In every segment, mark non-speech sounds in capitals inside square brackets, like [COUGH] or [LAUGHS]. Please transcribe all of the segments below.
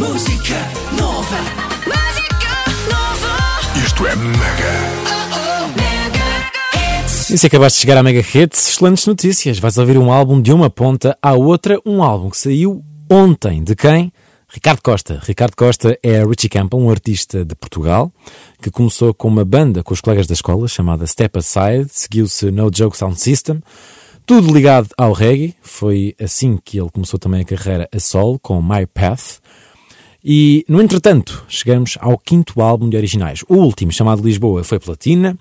Música nova. Música nova. Isto é Mega. Oh, oh, mega hits. E se acabaste de chegar à Mega Hits, excelentes notícias. Vais ouvir um álbum de uma ponta à outra, um álbum que saiu ontem. De quem? Ricardo Costa. Ricardo Costa é Richie Campbell, um artista de Portugal, que começou com uma banda com os colegas da escola chamada Step Aside, seguiu-se No Joke Sound System, tudo ligado ao reggae. Foi assim que ele começou também a carreira a solo, com My Path. E, no entretanto, chegamos ao quinto álbum de originais. O último, chamado Lisboa, foi platina.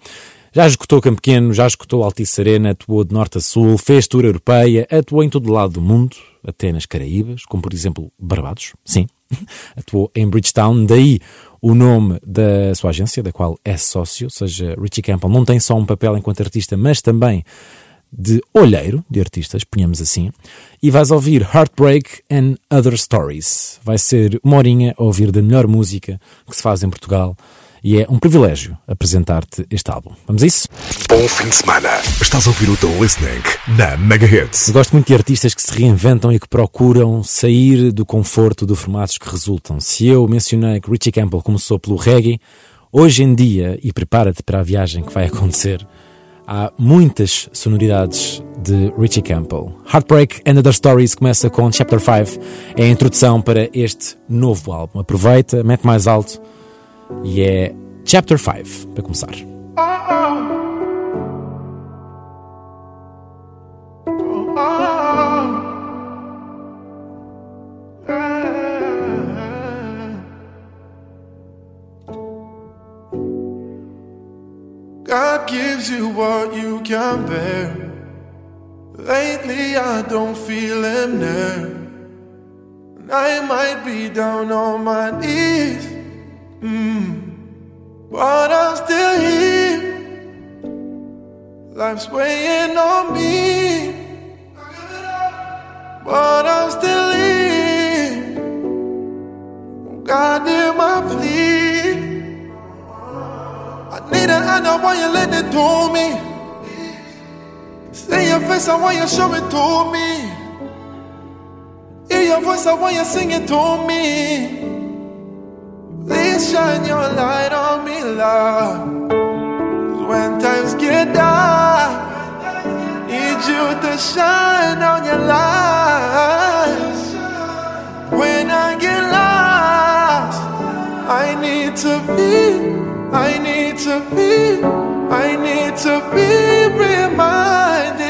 Já escutou Campo Pequeno, já escutou Altice Arena, atuou de norte a sul, fez tour europeia, atuou em todo lado do mundo, até nas Caraíbas, como por exemplo Barbados, sim. [LAUGHS] atuou em Bridgetown, daí o nome da sua agência, da qual é sócio, ou seja, Richie Campbell não tem só um papel enquanto artista, mas também de olheiro de artistas, ponhamos assim, e vais ouvir Heartbreak and Other Stories. Vai ser uma horinha a ouvir da melhor música que se faz em Portugal e é um privilégio apresentar-te este álbum. Vamos a isso? Bom fim de semana. Estás a ouvir o The Listening na Mega Hits. Eu gosto muito de artistas que se reinventam e que procuram sair do conforto de formatos que resultam. Se eu mencionei que Richie Campbell começou pelo reggae, hoje em dia, e prepara-te para a viagem que vai [LAUGHS] acontecer, há muitas sonoridades de Richie Campbell. Heartbreak and Other Stories começa com Chapter 5, é a introdução para este novo álbum. Aproveita, mete mais alto e é Chapter 5 para começar. God gives you what you can bear. Lately, I don't feel him there. And I might be down on my knees, mm, but I'm still here. Life's weighing on me, but I'm still here. God, hear my plea. I need an answer why you let it to me. See your face, I want you show it to me. Hear your voice, I want you sing it to me. Please shine your light on me. 'Cause when times get dark, need you to shine on your light. When I get lost, I need to be, I need to be, I need to be reminded.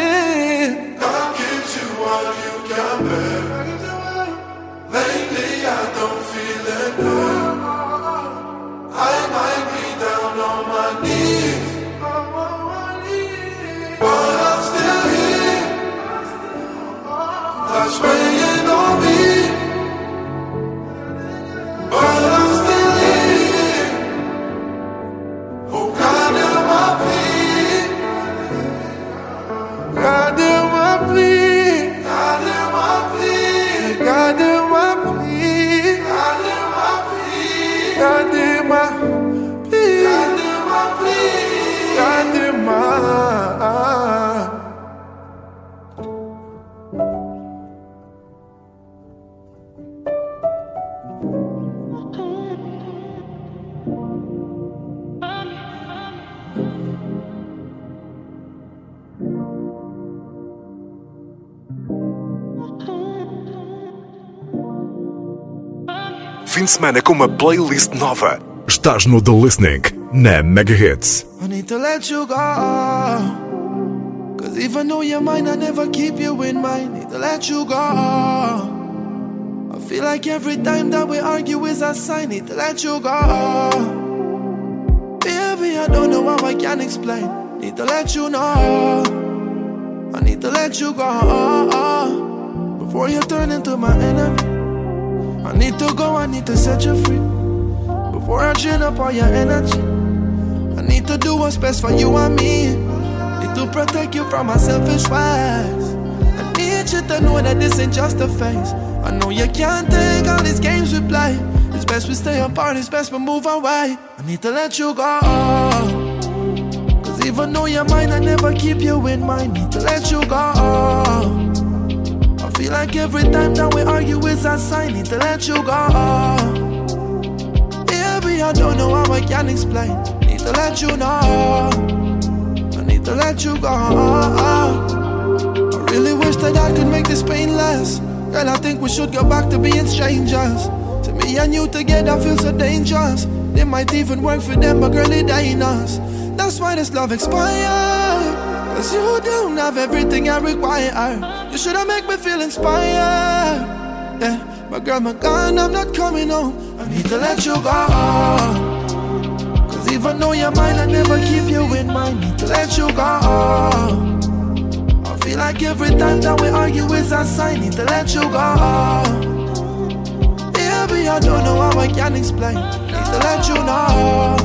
Semana com uma playlist nova. Estás no The Listening na Mega Hits. I need to let you go. Cause even though you're mine, I never keep you in mind. Need to let you go. I feel like every time that we argue is a sign. Need to let you go. Baby, I don't know how I can explain. Need to let you know. I need to let you go. Before you turn into my enemy. I need to go, I need to set you free. Before I drain up all your energy. I need to do what's best for you and me. Need to protect you from my selfish ways. I need you to know that this ain't just a phase. I know you can't take all these games we play. It's best we stay apart, it's best we move away. I need to let you go. Cause even though you're mine, I never keep you in mind. Need to let you go. Feel like every time that we argue is a sign, to let you go. Baby, I don't know how I can explain. Need to let you know. I need to let you go. I really wish that I could make this pain less. Girl, I think we should go back to being strangers. To me and you together feel so dangerous. It might even work for them, but girl, it ain't us. That's why this love expired. Cause you don't have everything I require. You should've make me feel inspired. Yeah, my girl, my gun, I'm not coming home. I need to let you go. Cause even though you're mine, I never keep you in mind. Need to let you go. I feel like every time that we argue is a sign. Need to let you go. Baby, I don't know how I can explain. Need to let you know.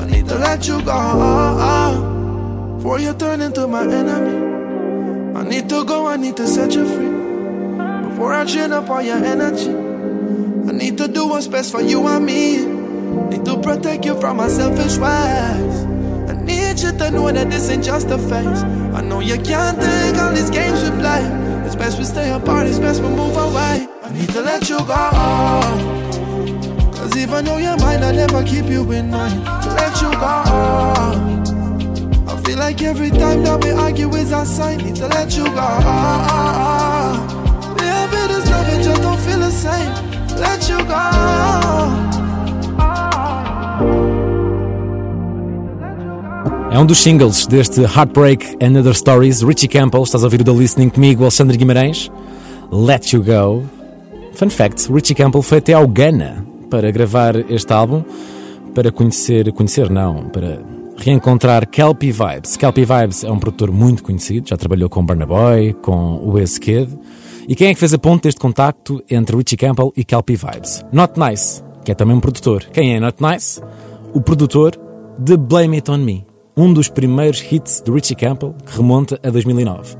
I need to let you go. Before you turn into my enemy. I need to go, I need to set you free. Before I chain up all your energy. I need to do what's best for you and me. Need to protect you from my selfish ways. I need you to know that this ain't just a phase. I know you can't take all these games we play. It's best we stay apart, it's best we move away. I need to let you go. Cause even though you're mine, I never keep you in mind. To let you go. Feel like every time that we argue is a sign. Need to let you go. Baby, this love just don't feel the same. Let you go. É um dos singles deste Heartbreak and Other Stories. Richie Campbell, estás a ouvir o The Listening comigo, Alexandre Guimarães. Let You Go. Fun fact: Richie Campbell foi até ao Ghana para gravar este álbum, para conhecer, conhecer não, para reencontrar Kelpie Vibes. Kelpie Vibes é um produtor muito conhecido, já trabalhou com Burna Boy, com o Kid. E quem é que fez a ponte deste contacto entre Richie Campbell e Kelpie Vibes? Not Nice, que é também um produtor. Quem é Not Nice? O produtor de Blame It On Me, um dos primeiros hits de Richie Campbell que remonta a 2009.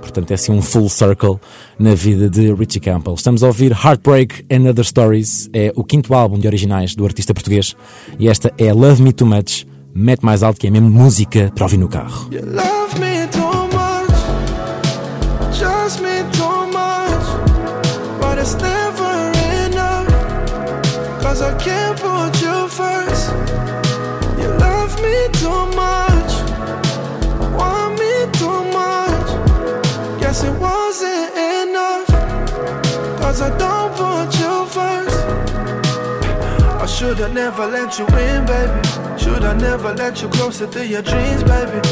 Portanto, é assim um full circle na vida de Richie Campbell. Estamos a ouvir Heartbreak and Other Stories, é o quinto álbum de originais do artista português. E esta é Love Me Too Much, mete mais alto que é mesmo música para ouvir no carro. I should've never let you in, baby. Should've never let you closer to your dreams, baby.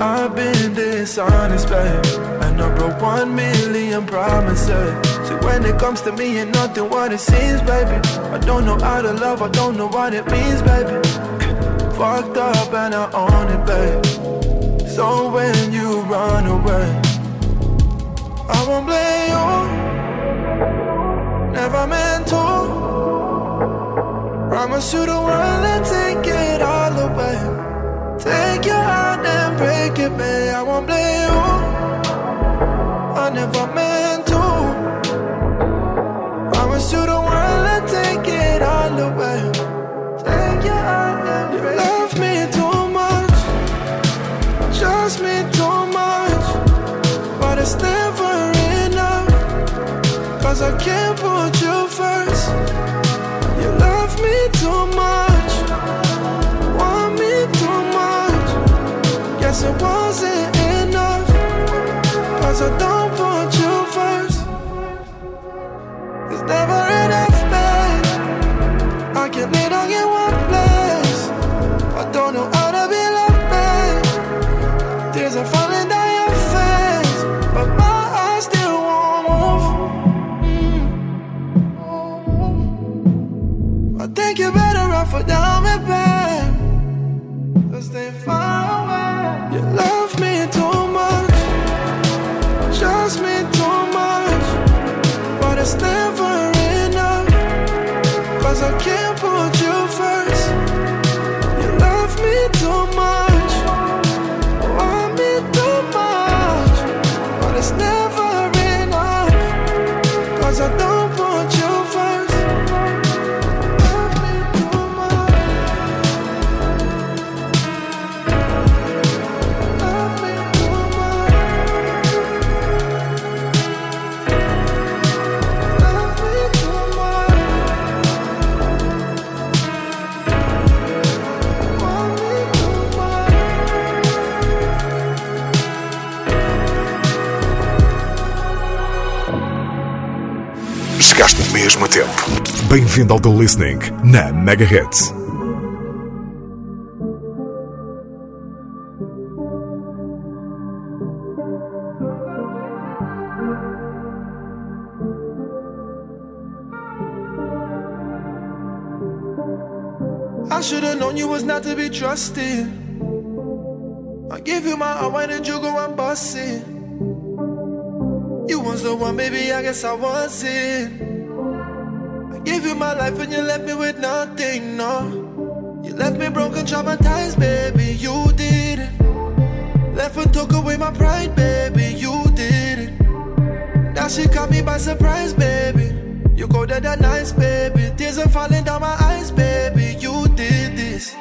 I've been dishonest, baby. And I broke one million promises. So when it comes to me, ain't nothing what it seems, baby. I don't know how to love, I don't know what it means, baby. [CLEARS THROAT] Fucked up and I own it, babe. So when you run away, I won't blame you. Promise you the world and mesmo a tempo. Bem-vindo ao The Listening na Mega Hits. I should've known you was not to be trusted. I gave you my heart, why did you go and bust it? You was the one, baby, I guess I was it. Gave you my life and you left me with nothing, no. You left me broken, traumatized, baby, you did it. Left and took away my pride, baby, you did it. Now she caught me by surprise, baby. You go there that nice, baby. Tears are falling down my eyes, baby. You did this.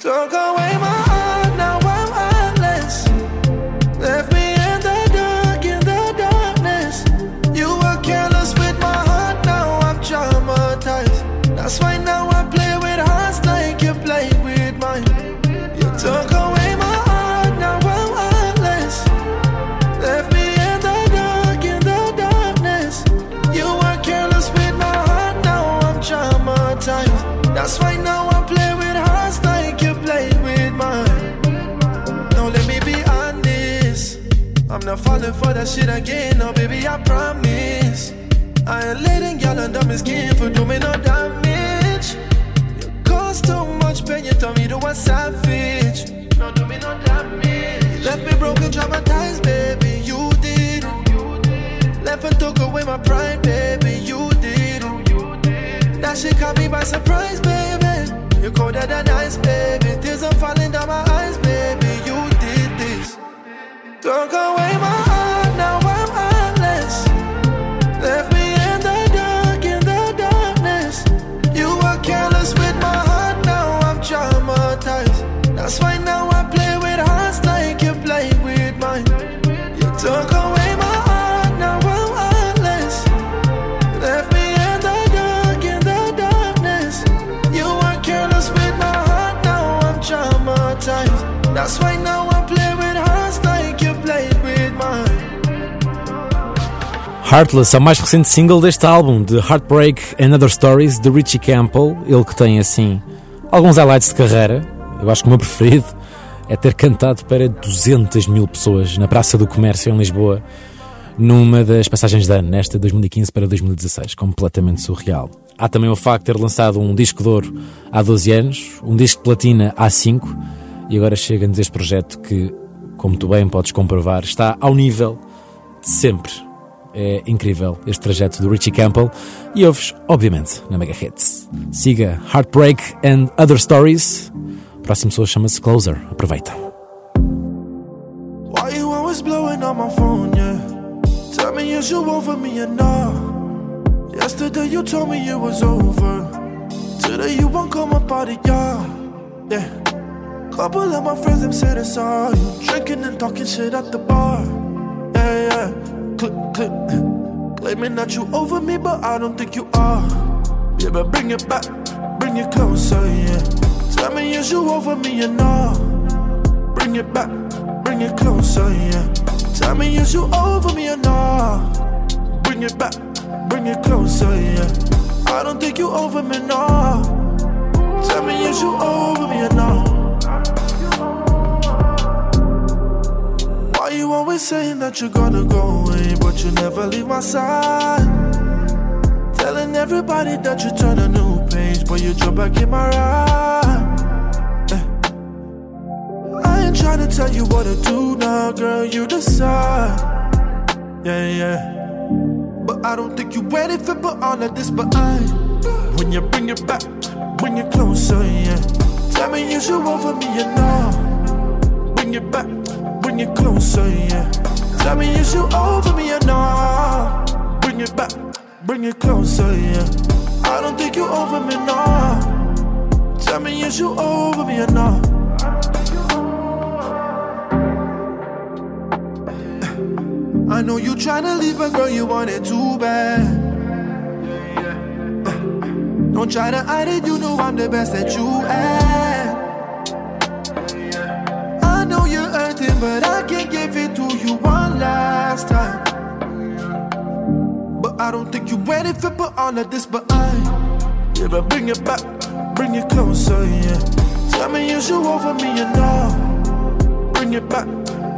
Took away my heart, not falling for that shit again, no, baby, I promise. I ain't letting y'all under my skin for doing no damage. You caused too much pain, you told me to a savage. No, do me no damage. You left me broken, traumatized, baby, you did it. Left and took away my pride, baby, you did it. That shit caught me by surprise, baby. You colder than ice, baby. Tears are falling down my eyes, Took away my Heartless o mais recente single deste álbum, de Heartbreak and Other Stories, de Richie Campbell. Ele que tem, assim, alguns highlights de carreira. Eu acho que o meu [LAUGHS] preferido é ter cantado para 200 mil pessoas na Praça do Comércio, em Lisboa, numa das passagens de ano, nesta 2015 para 2016. Completamente surreal. Há também o facto de ter lançado um disco de ouro há 12 anos, um disco de platina há 5, e agora chega-nos este projeto que, como tu bem podes comprovar, está ao nível de sempre. É incrível este trajeto do Richie Campbell e ouves, obviamente, na Mega Hits. Siga Heartbreak and Other Stories. O próximo chama-se Closer. Aproveita. Why you always blowing on my phone, yeah? Tell me is you over me or not? Yesterday you told me it was over. Today you won't out of yeah. Yeah. Couple of my friends them you. Drinking and talking shit at the bar. Yeah, yeah. Click, click. Claiming that you over me, but I don't think you are. Yeah, but bring it back, bring it closer, yeah. Tell me is you over me or not? Bring it back, bring it closer, yeah. Tell me, is you over me or not? Bring it back, bring it closer, yeah. I don't think you over me, no. Tell me, is you over me or not? Always saying that you're gonna go away, but you never leave my side? Telling everybody that you turn a new page, but you jump back in my ride. Eh. I ain't trying to tell you what to do now, girl, you decide. Yeah, yeah. But I don't think you're ready for but all of this, I When you bring it back, bring it closer, yeah Tell me you over me or not Bring it back, bring it closer, yeah. Tell me is you over me or not? Bring it back, bring it closer, yeah. I don't think you over me, no. Tell me is you over me or not? I know you tryna leave, but girl, you want it too bad. Don't try to hide it, you know I'm the best that you. at. But I can't give it to you one last time. But I don't think you're ready for put all of this, but I, yeah, but bring it back, bring it closer, yeah. Tell me is you over me, you know. Bring it back,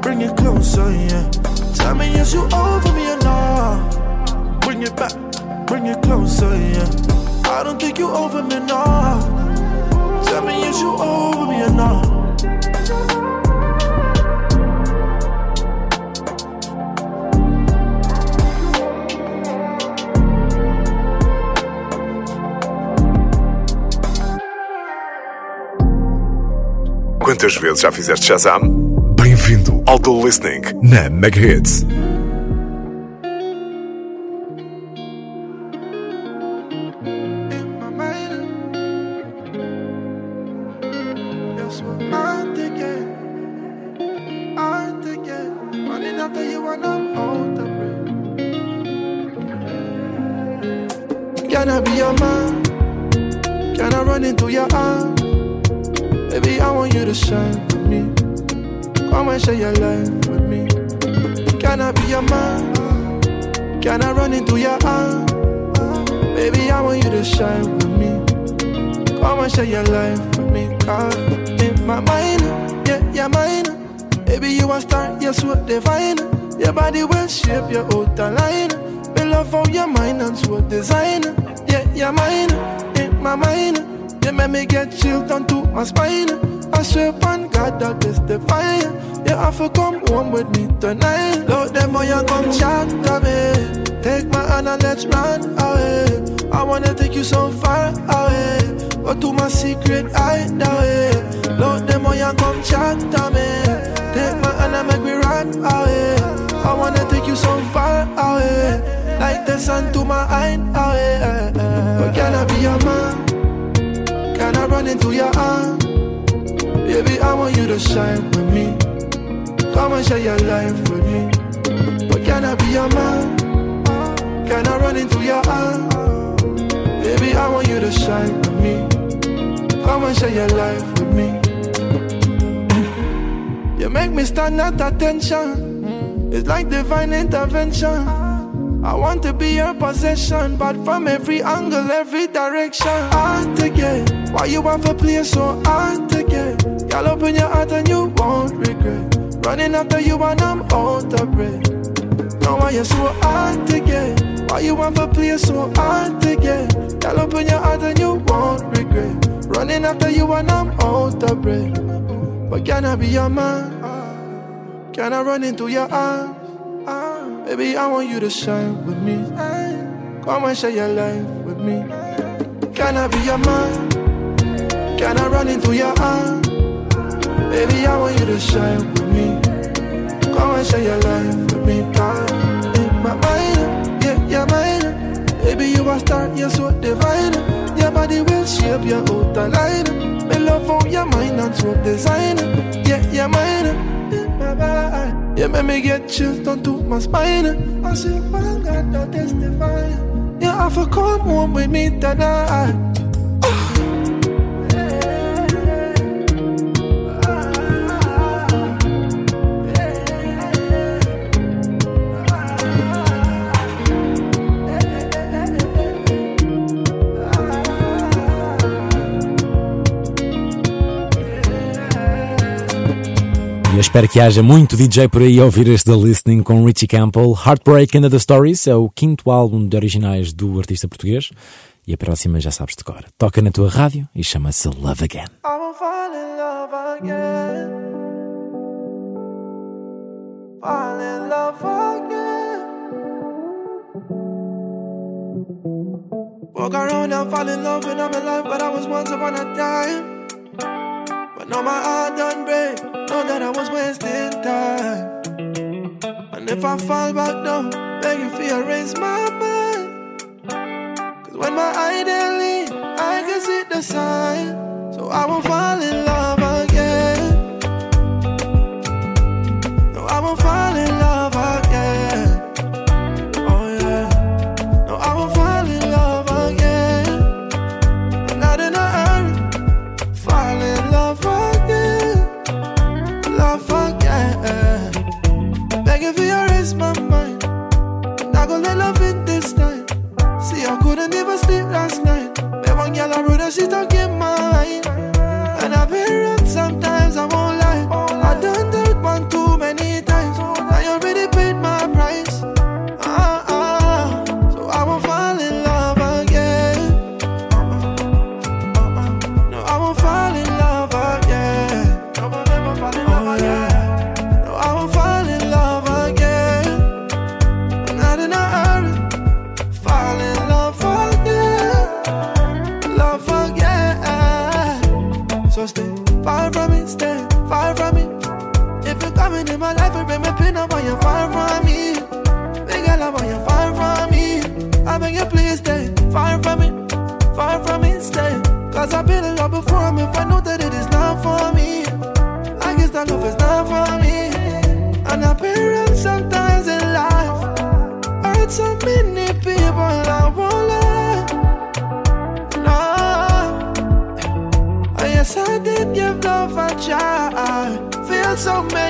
bring it closer, yeah. Tell me is you over me, you know. Bring it back, bring it closer, yeah. I don't think you over me, no. Tell me is you over me, you know. Quantas vezes já fizeste Shazam? Bem-vindo ao The Listening na Mega Into your arms? Baby, I want you to shine with me. Come and share your life with me. Cause in my mind, yeah, yeah, mine. Baby, you a star, you're so divine. Your body will shape your outer line. Me love how your mind and so design. Yeah, yeah, mine. In my mind, you make me get chilled onto my spine. I swear upon God that is divine. You have to come home with me tonight. Load them or you come chat to me. Take my hand and let's run away. I wanna take you so far away. Go to my secret hideaway. Load them or you come chat to me. Take my hand and make me run away. I wanna take you so far away. Like the sun to my hideaway. But can I be your man? Can I run into your arms? Baby, I want you to shine with me. Come and share your life with me. But can I be your man? Can I run into your arms? Baby, I want you to shine with me. Come and share your life with me. [CLEARS THROAT] You make me stand at attention. It's like divine intervention. I want to be your possession, but from every angle, every direction. Hard to get. Why you want to play so hard to get? Y'all open your heart and you won't regret. Running after you and I'm out of breath. Now why you so hard to get? Why you want to play so hard to get? Y'all open your heart and you won't regret. Running after you and I'm out of breath. But can I be your man? Can I run into your arms? Baby, I want you to shine with me. Come and share your life with me. Can I be your man? Can I run into your arms? Baby, I want you to shine with me. Come and share your life with me. God, Baby, you a star, you're so divine. Your body will shape your outer line. Me love how your mind and so design. Yeah, my mind. You make me get chills down to my spine. I say, my God, that divine. You have to come home with me tonight. Espero que haja muito DJ por aí a ouvir este The Listening com Richie Campbell. Heartbreak and the Stories é o quinto álbum de originais do artista português. E a próxima já sabes de cor. Toca na tua rádio e chama-se Love Again. I will fall in love again. Fall in love again. Walk around and fall in love when I'm alive, but I was once upon a time. But now my heart done break. Know that I was wasting time. And if I fall back down, beg you for erase my mind. Cause when my eye leave, I can see the sign. So I won't fall in love so many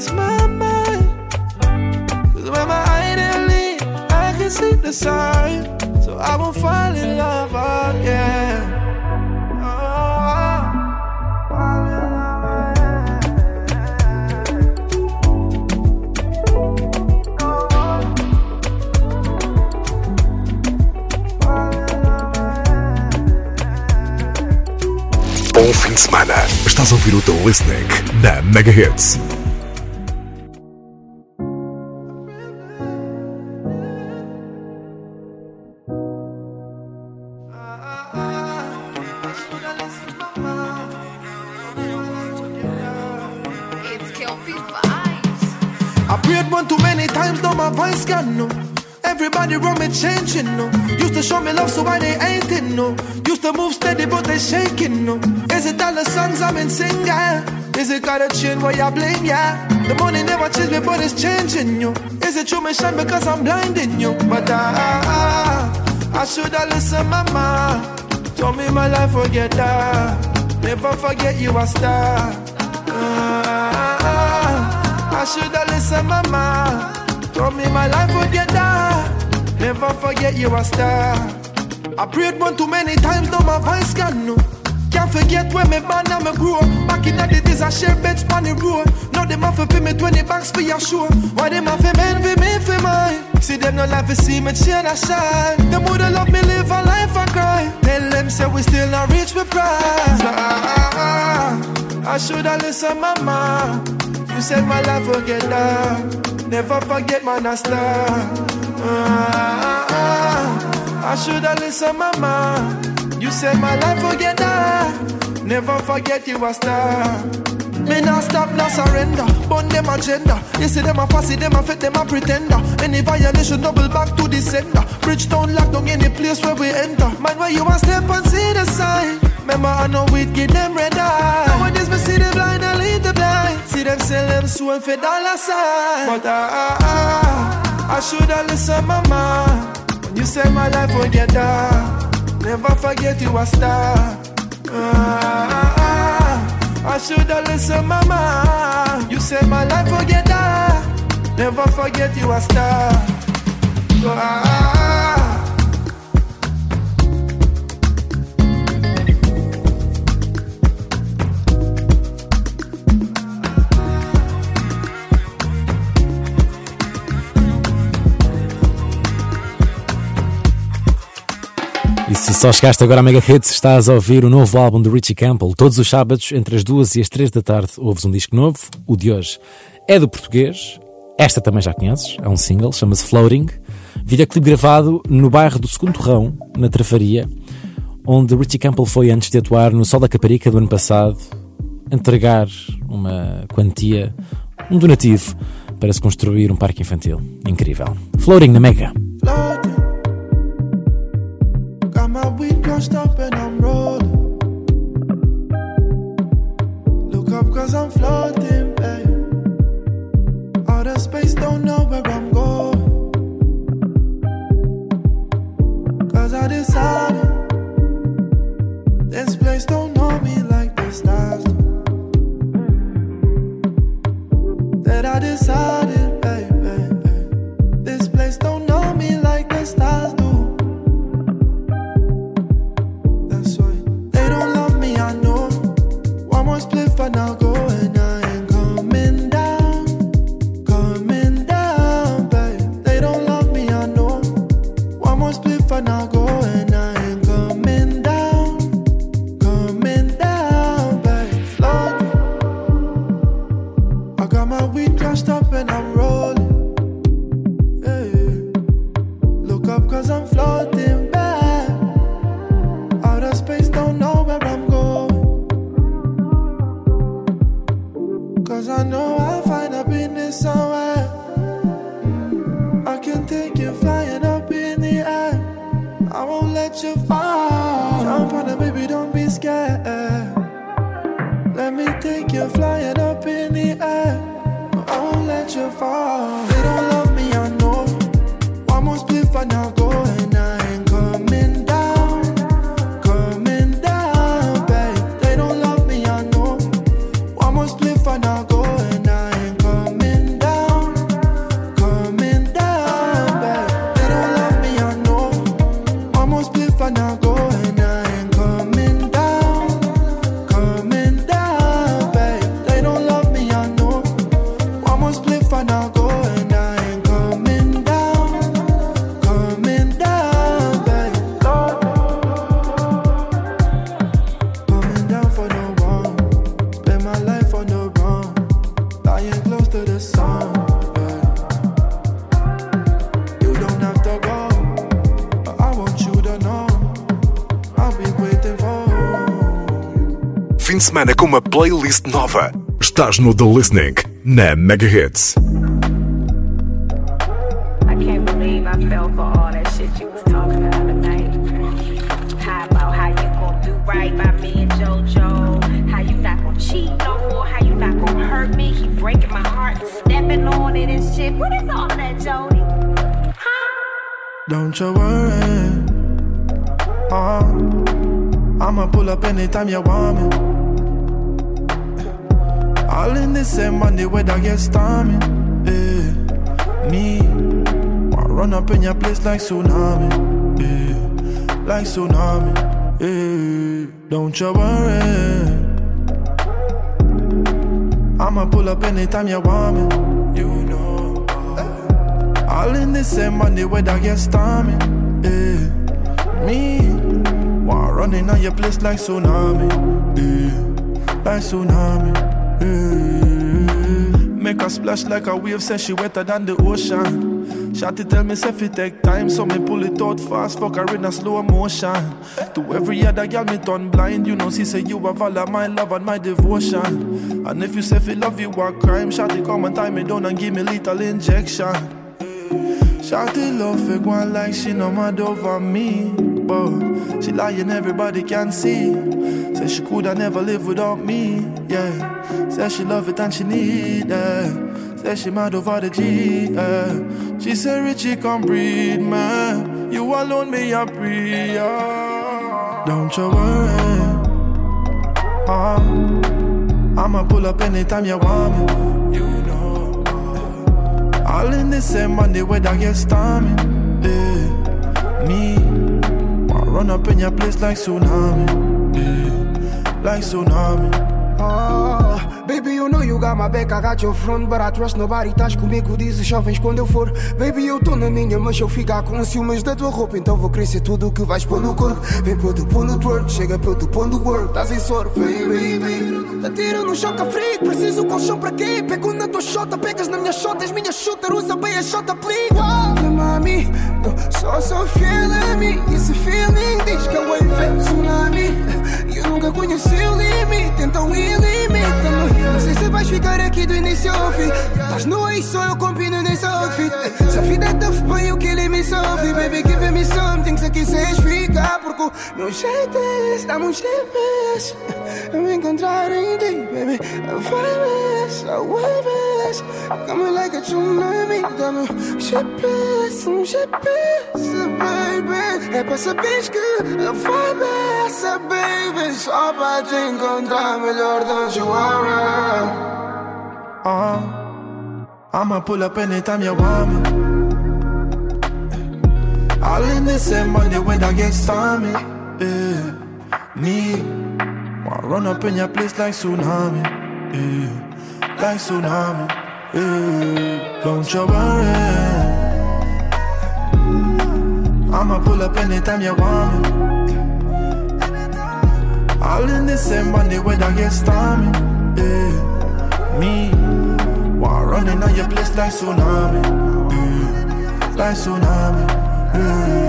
erase my mind. Cause when my leave, I can see the sign. So I won't fall in love again. Oh, fim de semana. Estás a ouvir o The Listening na Mega no. Used to move steady, but they shaking no. Is it all the songs I've been singing? Is it got a chain where you blame, yeah? The money never changed me, but it's changing you. Is it true me shine because I'm blinding you? But I, I, I shoulda listened, mama. Told me my life will get that. Never forget you a star. Ah, I shoulda listened, mama. Told me my life would get dark. Never forget you a star. I prayed one too many times, now my voice gone no. Can't forget when me born and me grow up. Back in the days, I share beds on the road. Now them have to pay me 20 bucks for your show. Why them have to envy me for mine? See them no life to see me shine a shine. Them woulda love me live a life I cry. Tell them say we still not reach with pride. Ah, ah, ah, I shoulda listened, mama. You said my life will get dark. Never forget man star. Ah, ah, ah. I shoulda listened, mama. You said my life dark. Never forget you a star. Me not stop, not surrender. Burn them agenda. You see them a fussy, them a fit, them a pretender. Any violation, double back to the sender. Bridge down, lock down any place where we enter. Man, where you a step and see the sign. Remember, I know we'd give them red eye. Nowadays, me see the blind and lead the blind. See them sell them soul for dollar sign. But I, ah, ah, I shoulda listened, mama. You said my life would get dark. Never forget you a star. Ah, I shoulda listened, mama. You said my life would get dark. Never forget you a star. Ah, só chegaste agora à Mega Hits, estás a ouvir o novo álbum de Richie Campbell. Todos os sábados, entre as duas e as três da tarde, ouves um disco novo. O de hoje é do português. Esta também já conheces, é um single, chama-se Floating. Videoclipe gravado no bairro do Segundo Torrão, na Trafaria, onde Richie Campbell foi antes de atuar no Sol da Caparica do ano passado, entregar uma quantia, um donativo, para se construir um parque infantil. Incrível. Floating na Mega. This place don't know me like the stars do. That I playlist nova. Estás no The Listening, na Mega Hits. I can't believe I fell for all that shit you was talking the other night. How about how you gon' do right by me and JoJo? How you not gon' cheat no more? How you not gon' hurt me? He breaking my heart, stepping on it and shit. What is all that, Jody? Don't you worry. Uh, I'ma pull up anytime you want me. All in the same money where I get stormy. Yeah. Me, I run up in your place like tsunami. Yeah. Like tsunami. Yeah. Don't you worry. I'ma pull up anytime you want me. You know. All in the same money where I get stormy. Yeah. Me, why running on your place like tsunami? Yeah. Like tsunami. Yeah. Make her splash like a wave, say she wetter than the ocean. Shotty tell me if it take time, so me pull it out fast, fuck her in a slow motion. To every other girl me turn blind, you know she say you have all of my love and my devotion. And if you say fi love you a crime, Shotty come and tie me down and give me little injection. Shawty love fake one like she no mad over me But she lying everybody can see Say she coulda never live without me, yeah Say she love it and she need it Say she mad over the G, yeah She say Richie come breed, man You alone me a pray, yeah. Don't you worry uh, I'ma pull up anytime you want me You know all in the same money where I get stormy. Yeah. Me, I run up in your place like tsunami. Yeah. Like tsunami. Oh, baby, you know you got my back, I got your front But I trust nobody, estás comigo, dizes jovens quando eu for. Baby, eu tô na minha, mas eu ficar com ciúmes da tua roupa Então vou crescer tudo o que vais pôr no corpo. Vem pro teu no twerk, chega pro teu no work. Estás em soro, vem, baby Atiro no choque frio, preciso colchão pra quê? Pego na tua shota, pegas na minha shota És minha shooter, usa bem a shota, please mami, eu só sou fiel a mim. E esse feeling diz que é tsunami. Eu nunca conheci o limite, então ilimita-me. Não sei se vais ficar aqui do início ao fim. Estás no aí, só eu combino nesse outfit Se a vida é tough, põe eu que me sofre. Baby, give me something, se quiseres ficar Porque o meu jeito é esse, dá-me um me encontrar em ti, baby. É essa Come like a tsunami, dá-me um GPS, um GPS, baby. É pra saberes que vibe baby. Só pra te encontrar melhor, don't you worry Uh, I'ma pull up anytime you want me. All in the same money when I get stormy. Yeah. Me, wanna run up in your place like tsunami. Yeah. Like tsunami. Yeah. Don't you worry. I'ma pull up anytime you want me. All in the same money when I get stormy. Yeah. Me, wanna running on your place like tsunami. Yeah. Like tsunami. Yeah.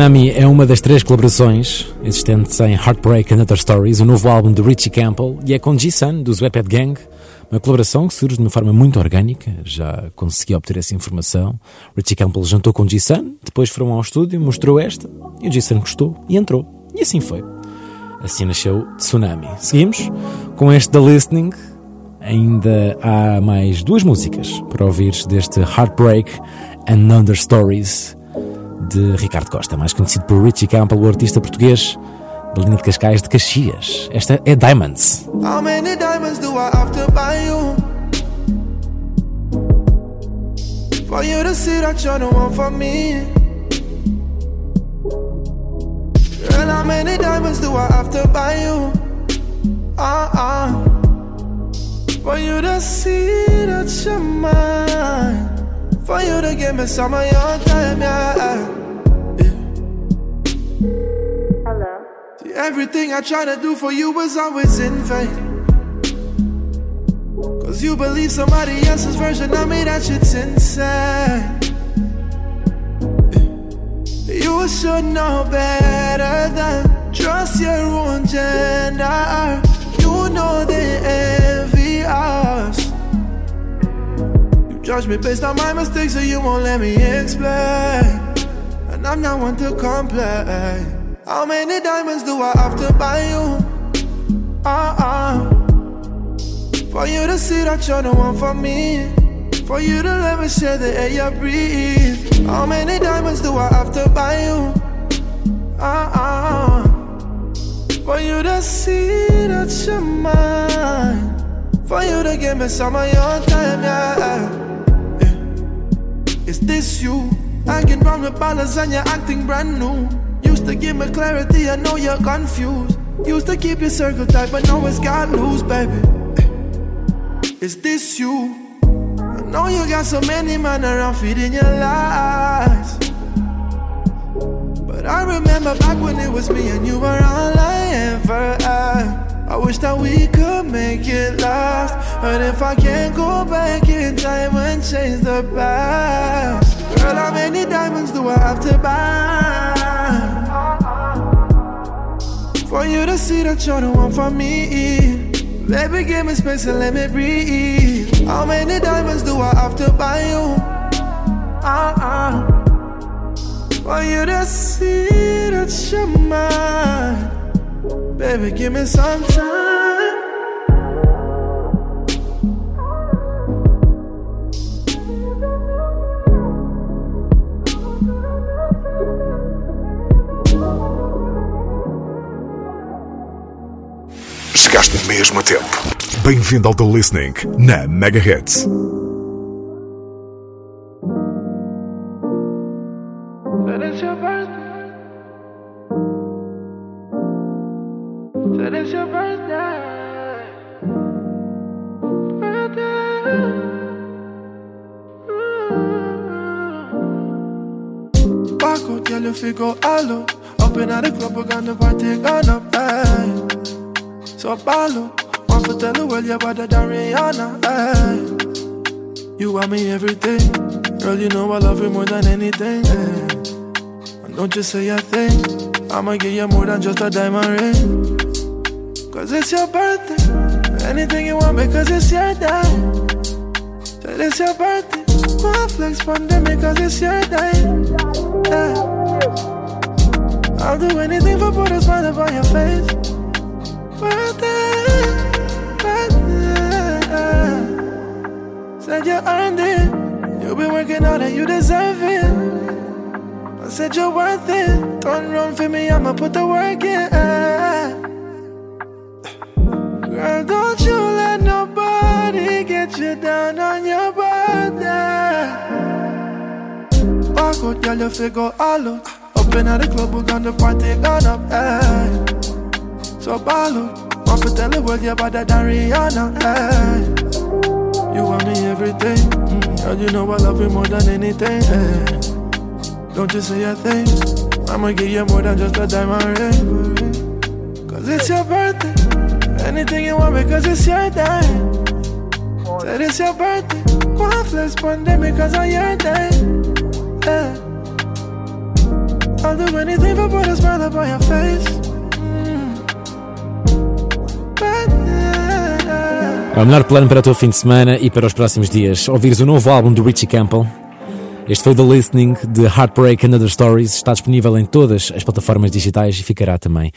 Tsunami é uma das três colaborações existentes em Heartbreak and Other Stories, o novo álbum de Richie Campbell, e é com G-Sun, do Zwepet Gang, uma colaboração que surge de uma forma muito orgânica, já consegui obter essa informação. Richie Campbell jantou com G-Sun, depois foram ao estúdio, mostrou esta, e o G-Sun gostou e entrou. E assim foi. Assim nasceu Tsunami. Seguimos com este The Listening. Ainda há mais duas músicas para ouvir deste Heartbreak and Other Stories de Ricardo Costa, mais conhecido por Richie Campbell, o artista português da linha de Cascais de Caxias. Esta é Diamonds. How many diamonds do I have to buy you? For you to see that you're the one for me. Girl, how many diamonds do I have to buy you? Uh-uh. For you to see that you're mine. For you to give me some of your time, yeah. Hello. See, everything I try to do for you was always in vain. Cause you believe somebody else's version of me, that shit's insane. You should know better than trust your own gender. You know they envy us. Judge me based on my mistakes, so you won't let me explain. And I'm not one to complain. How many diamonds do I have to buy you? Uh-uh. For you to see that you're the one for me. For you to let me share the air you breathe. How many diamonds do I have to buy you? Uh-uh. For you to see that you're mine. For you to give me some of your time, yeah. Is this you? Hanging round with ballers and you're acting brand new. Used to give me clarity, I know you're confused. Used to keep your circle tight, but now it's got loose, baby. Is this you? I know you got so many men around feeding your lies. But I remember back when it was me and you were all online for I. I wish that we could make it last. But if I can't go back in time and change the past, girl, how many diamonds do I have to buy? For you to see that you're the one for me. Baby, give me space and let me breathe. How many diamonds do I have to buy you? Uh-uh. For you to see that you're mine. Baby, give me some time. Chegaste mesmo a tempo. Bem-vindo ao The Listening na Mega Hits. Out. Want to tell the world you're better than Rihanna, hey. You want me everything. Girl, you know I love you more than anything. eh. And don't you say a thing. I'ma give you more than just a diamond ring. Cause it's your birthday. Anything you want because it's your day. Said it's your birthday. One flex pandemic cause it's your day. Yeah. I'll do anything for put a smile upon your face. Said you earned it. You've been working hard and you deserve it. I said you're worth it. Don't run for me, I'ma put the work in. Girl, don't you let nobody get you down on your birthday. Walk out, girl, you figure all out. Up in the club, we're gonna party, gonna hey. Eh. So ball out. Want to tell the world you're better than Rihanna, hey. You want me everything. Mm, girl, you know I love you more than anything. Don't you say a thing. I'ma give you more than just a diamond ring. Cause it's your birthday. Anything you want because it's your day. Said it's your birthday. One flex pandemic cause on your day. I'll do anything for put a smile upon your face. É o melhor plano para o teu fim de semana e para os próximos dias. Ouvires o novo álbum do Richie Campbell. Este foi The Listening de Heartbreak and Other Stories. Está disponível em todas as plataformas digitais e ficará também